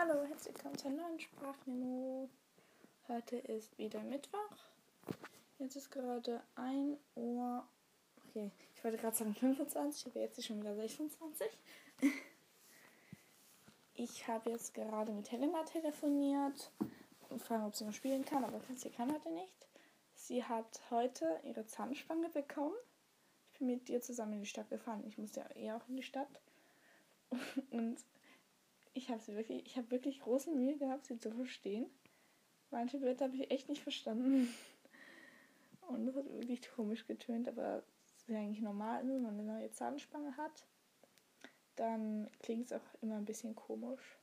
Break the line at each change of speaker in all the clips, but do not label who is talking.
Hallo, herzlich willkommen zur neuen Sprachmemo. Heute ist wieder Mittwoch. Jetzt ist gerade 1 Uhr. Okay, ich wollte gerade sagen 25, aber jetzt ist schon wieder 26. Ich habe jetzt gerade mit Helena telefoniert und fragen, ob sie noch spielen kann, aber sie kann heute nicht. Sie hat heute ihre Zahnspange bekommen. Ich bin mit ihr zusammen in die Stadt gefahren. Ich musste ja eh auch in die Stadt. Und ich habe sie wirklich, ich habe wirklich große Mühe gehabt, sie zu verstehen. Manche Wörter habe ich echt nicht verstanden. Und das hat wirklich komisch getönt, aber es ist eigentlich normal, wenn man eine neue Zahnspange hat. Dann klingt es auch immer ein bisschen komisch.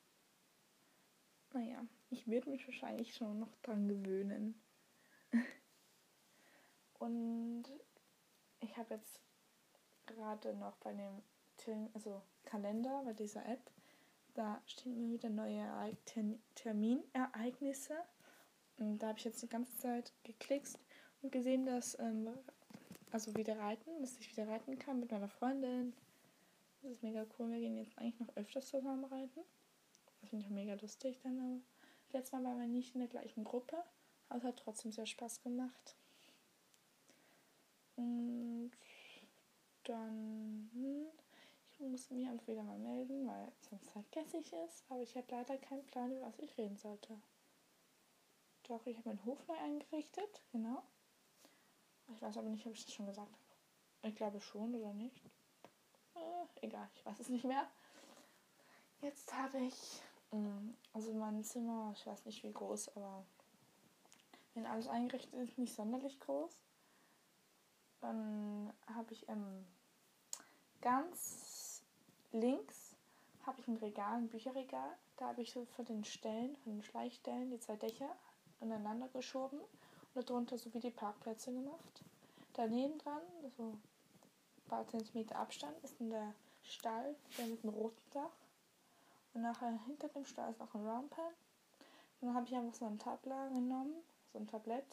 Naja, ich würde mich wahrscheinlich schon noch dran gewöhnen. Und ich habe jetzt gerade noch bei dem also Kalender, bei dieser App, da stehen immer wieder neue Terminereignisse. Und da habe ich jetzt die ganze Zeit geklickt und gesehen, dass, ähm, also wieder reiten, dass ich wieder reiten kann mit meiner Freundin. Das ist mega cool. Wir gehen jetzt eigentlich noch öfters zusammen reiten. Das finde ich auch mega lustig dann. Aber letztes Mal waren wir nicht in der gleichen Gruppe, aber es hat trotzdem sehr Spaß gemacht. Und dann hm, muss mich einfach wieder mal melden, weil sonst vergesse ich es. Aber ich habe leider keinen Plan, über was ich reden sollte. Doch, ich habe meinen Hof neu eingerichtet, genau. Ich weiß aber nicht, ob ich das schon gesagt habe. Ich glaube schon oder nicht. Äh, egal, ich weiß es nicht mehr. Jetzt habe ich, mm, also mein Zimmer, ich weiß nicht wie groß, aber wenn alles eingerichtet ist, nicht sonderlich groß. Dann habe ich ähm, ganz links habe ich ein Regal, ein Bücherregal. Da habe ich so von den Stellen, von den Schleichstellen, die zwei Dächer aneinander geschoben und darunter so wie die Parkplätze gemacht. Daneben dran, so ein paar Zentimeter Abstand, ist dann der Stall, der mit einem roten Dach. Und nachher hinter dem Stall ist noch ein Roundpan. Dann habe ich einfach so ein Tabla genommen, so ein Tablett,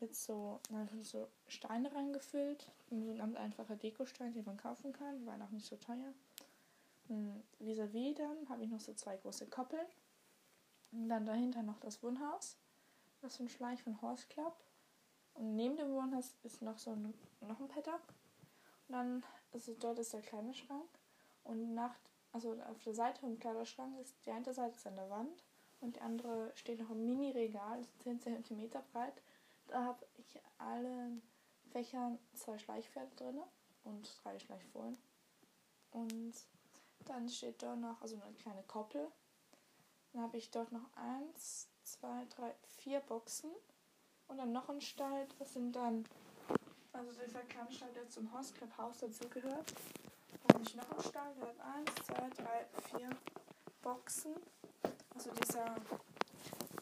mit so, so Steine reingefüllt. So ein ganz einfacher Dekostein, den man kaufen kann, die waren auch nicht so teuer vis-à-vis dann habe ich noch so zwei große Koppeln. Und dann dahinter noch das Wohnhaus. Das ist ein Schleich von Horse Club. Und neben dem Wohnhaus ist noch so ein, noch ein Paddock. Und dann, also dort ist der kleine Schrank. Und nach, also auf der Seite vom Kleiderschrank ist, die eine Seite ist an der Wand und die andere steht noch im Mini-Regal, 10 cm breit. Da habe ich alle Fächern zwei Schleichpferde drin und drei Schleichfohlen. Und dann steht da noch, also eine kleine Koppel. Dann habe ich dort noch eins, zwei, drei, vier Boxen. Und dann noch ein Stall. Das sind dann, also dieser kleine Stall, der zum Horse Club dazugehört. Dann habe ich noch einen Stall, der hat eins, zwei, drei, vier Boxen. Also dieser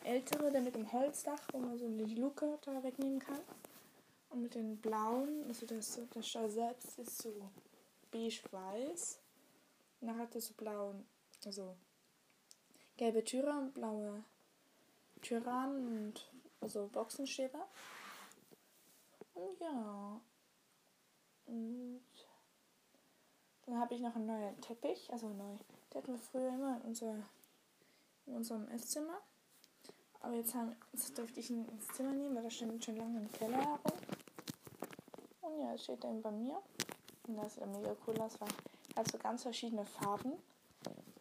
ältere, der mit dem Holzdach, wo man so die Luke da wegnehmen kann. Und mit den blauen, also das, der Stall selbst ist so beige-weiß. Und dann hat er so blauen, also gelbe Türe und blaue Türrahmen und also Boxenschäber. Und ja. Und dann habe ich noch einen neuen Teppich, also neu. Der hatten wir früher immer in, unser, in unserem Esszimmer. Aber jetzt, haben, jetzt durfte ich ihn ins Zimmer nehmen, weil da steht schon lange im Keller herum. Und ja, jetzt steht er bei mir. Und das sieht mega cool aus, weil also ganz verschiedene Farben.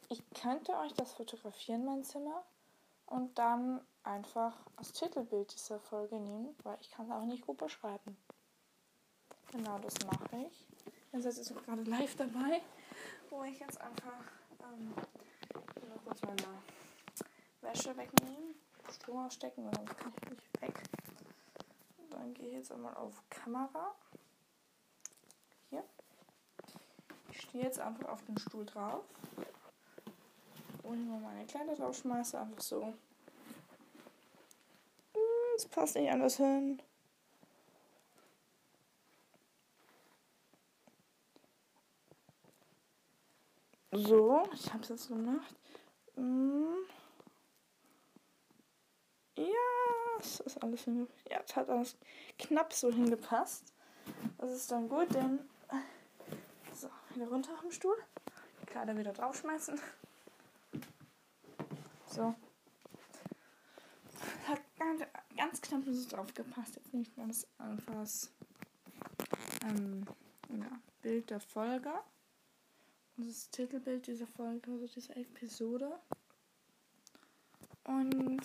Ich könnte euch das fotografieren, mein Zimmer, und dann einfach als Titelbild dieser Folge nehmen, weil ich kann es auch nicht gut beschreiben. Genau, das mache ich. Ihr seid jetzt gerade live dabei, wo ich jetzt einfach ähm, noch kurz meine Wäsche wegnehmen, Strom ausstecken, weil sonst kann ich nicht weg. Und dann gehe ich jetzt einmal auf Kamera. Stehe jetzt einfach auf den Stuhl drauf und mal meine Kleider drauf schmeiße, einfach so. Es passt nicht anders hin. So, ich habe es jetzt gemacht. Hm. Ja, es ist alles hin. Ja, es hat alles knapp so hingepasst. Das ist dann gut, denn wieder runter auf den Stuhl. Die Kleider wieder draufschmeißen. So. Hat ganz, ganz knapp so aufgepasst. Jetzt nehme ich mal das einfach ähm, ja, Bild der Folge. Das Titelbild dieser Folge, also dieser Episode. Und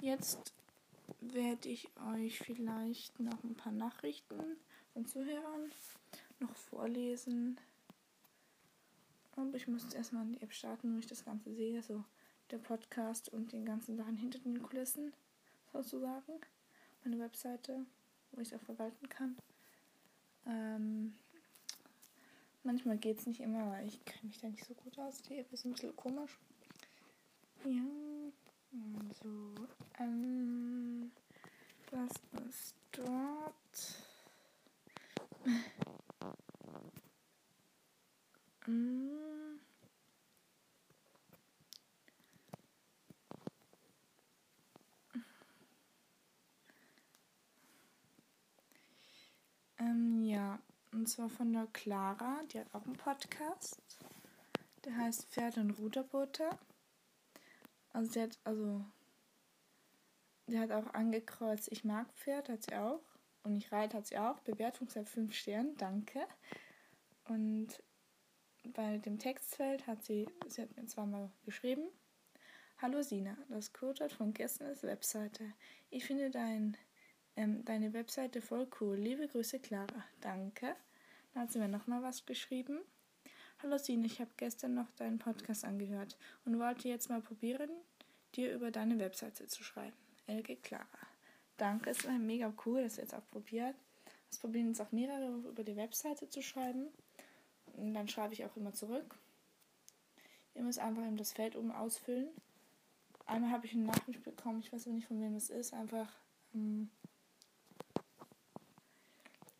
jetzt werde ich euch vielleicht noch ein paar Nachrichten von Zuhörern noch vorlesen. Und ich muss erstmal die App starten, wo ich das Ganze sehe. So der Podcast und den ganzen Sachen hinter den Kulissen sozusagen. Meine Webseite, wo ich es auch verwalten kann. Ähm, manchmal geht es nicht immer, weil ich kenne mich da nicht so gut aus. Die App ist ein bisschen komisch. Ja, so. Ähm, was ist dort? Ähm, ähm, ja, und zwar von der Clara, die hat auch einen Podcast. Der heißt Pferd und Ruderboote. Also sie hat, also, hat auch angekreuzt, ich mag Pferd, hat sie auch. Und ich reite hat sie auch. Bewertung seit 5 Sternen, danke. Und bei dem Textfeld hat sie, sie hat mir zweimal geschrieben. Hallo Sina, das Codewort von gestern ist Webseite. Ich finde dein, ähm, deine Webseite voll cool. Liebe Grüße, Clara. Danke. Dann hat sie mir nochmal was geschrieben. Hallo Sine, ich habe gestern noch deinen Podcast angehört und wollte jetzt mal probieren, dir über deine Webseite zu schreiben. Elke Clara. Danke, es war mega cool, dass du jetzt auch probiert. Es probieren jetzt auch mehrere über die Webseite zu schreiben. Und dann schreibe ich auch immer zurück. Ihr müsst einfach das Feld oben ausfüllen. Einmal habe ich eine Nachricht bekommen, ich weiß aber nicht von wem es ist, einfach. Ähm,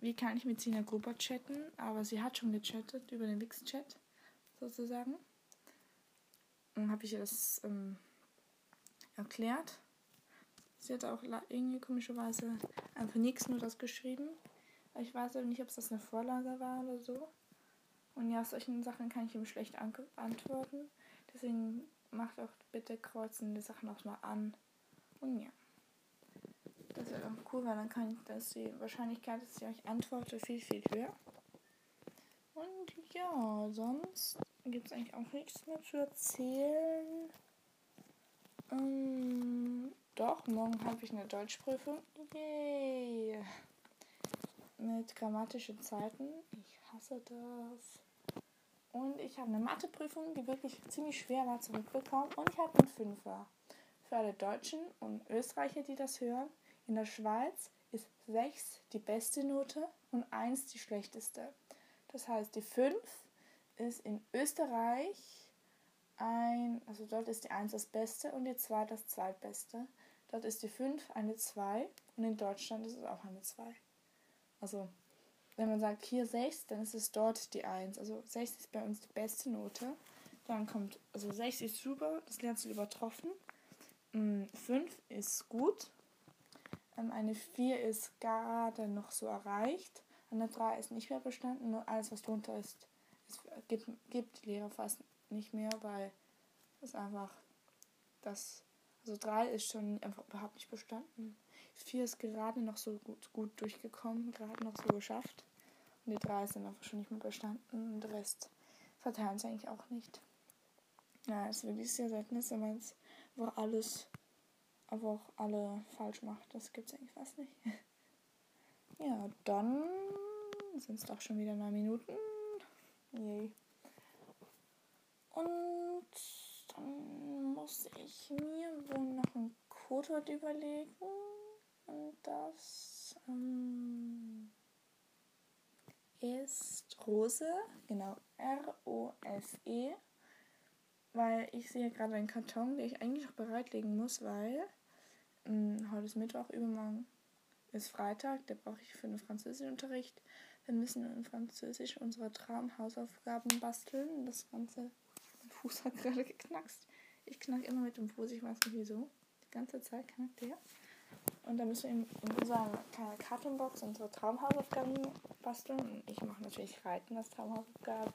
wie kann ich mit Sina Gruber chatten? Aber sie hat schon gechattet über den Wix-Chat sozusagen. Dann habe ich ihr das ähm, erklärt. Sie hat auch irgendwie komischerweise einfach nichts nur das geschrieben. Ich weiß aber nicht, ob es das eine Vorlage war oder so. Und ja, solchen Sachen kann ich ihm schlecht antworten. Deswegen macht auch bitte kreuzen die Sachen auch mal an. Und ja. Das wäre auch cool, weil dann kann ich, dass die Wahrscheinlichkeit, dass ich euch antworte, viel, viel höher. Und ja, sonst gibt es eigentlich auch nichts mehr zu erzählen. Ähm, doch, morgen habe ich eine Deutschprüfung. Yay! Mit grammatischen Zeiten. Ich hasse das. Und ich habe eine Matheprüfung, die wirklich ziemlich schwer war zurückbekommen. Und ich habe einen Fünfer. Für alle Deutschen und Österreicher, die das hören, in der Schweiz ist 6 die beste Note und 1 die schlechteste. Das heißt, die 5 ist in Österreich ein, also dort ist die 1 das Beste und die 2 das zweitbeste. Dort ist die 5 eine 2 und in Deutschland ist es auch eine 2. Also, wenn man sagt hier 6, dann ist es dort die 1. Also 6 ist bei uns die beste Note. Dann kommt, also 6 ist super, das lernst du übertroffen. 5 mm, ist gut, ähm, eine 4 ist gerade noch so erreicht. Eine 3 ist nicht mehr bestanden. Nur alles, was drunter ist, ist gibt, gibt die Lehrer fast nicht mehr, weil es einfach das. Also 3 ist schon einfach überhaupt nicht bestanden. 4 ist gerade noch so gut, gut durchgekommen, gerade noch so geschafft. Die 3 ist dann einfach schon nicht mehr bestanden. Und der Rest verteilen sie eigentlich auch nicht. Ja, es ist wirklich sehr selten, wenn man es einfach alles aber auch alle falsch macht. Das gibt es eigentlich fast nicht. ja, dann sind es doch schon wieder neun Minuten. Yay. Und dann muss ich mir wohl noch ein Codewort überlegen. Und das ähm, ist Rose. Genau, R-O-S-E. Weil ich sehe gerade einen Karton, den ich eigentlich noch bereitlegen muss, weil hm, heute ist Mittwoch, übermorgen ist Freitag, da brauche ich für den Französischunterricht. Wir müssen in Französisch unsere Traumhausaufgaben basteln. Das Ganze, mein Fuß hat gerade geknackst. Ich knack immer mit dem Fuß, ich weiß nicht wieso. Die ganze Zeit knackt der. Und da müssen wir in, unserer Kartonbox unsere Traumhausaufgaben basteln. Und ich mache natürlich Reiten als Traumhausaufgabe.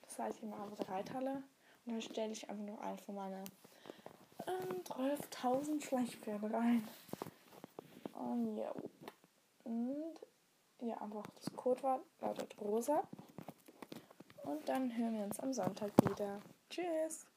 Das heißt, ich mache der Reithalle. Und da stelle ich einfach noch einen von meiner ähm, 12.000 Schleichpferde rein. Und ja. Und ja, einfach das Codewort lautet rosa. Und dann hören wir uns am Sonntag wieder. Tschüss!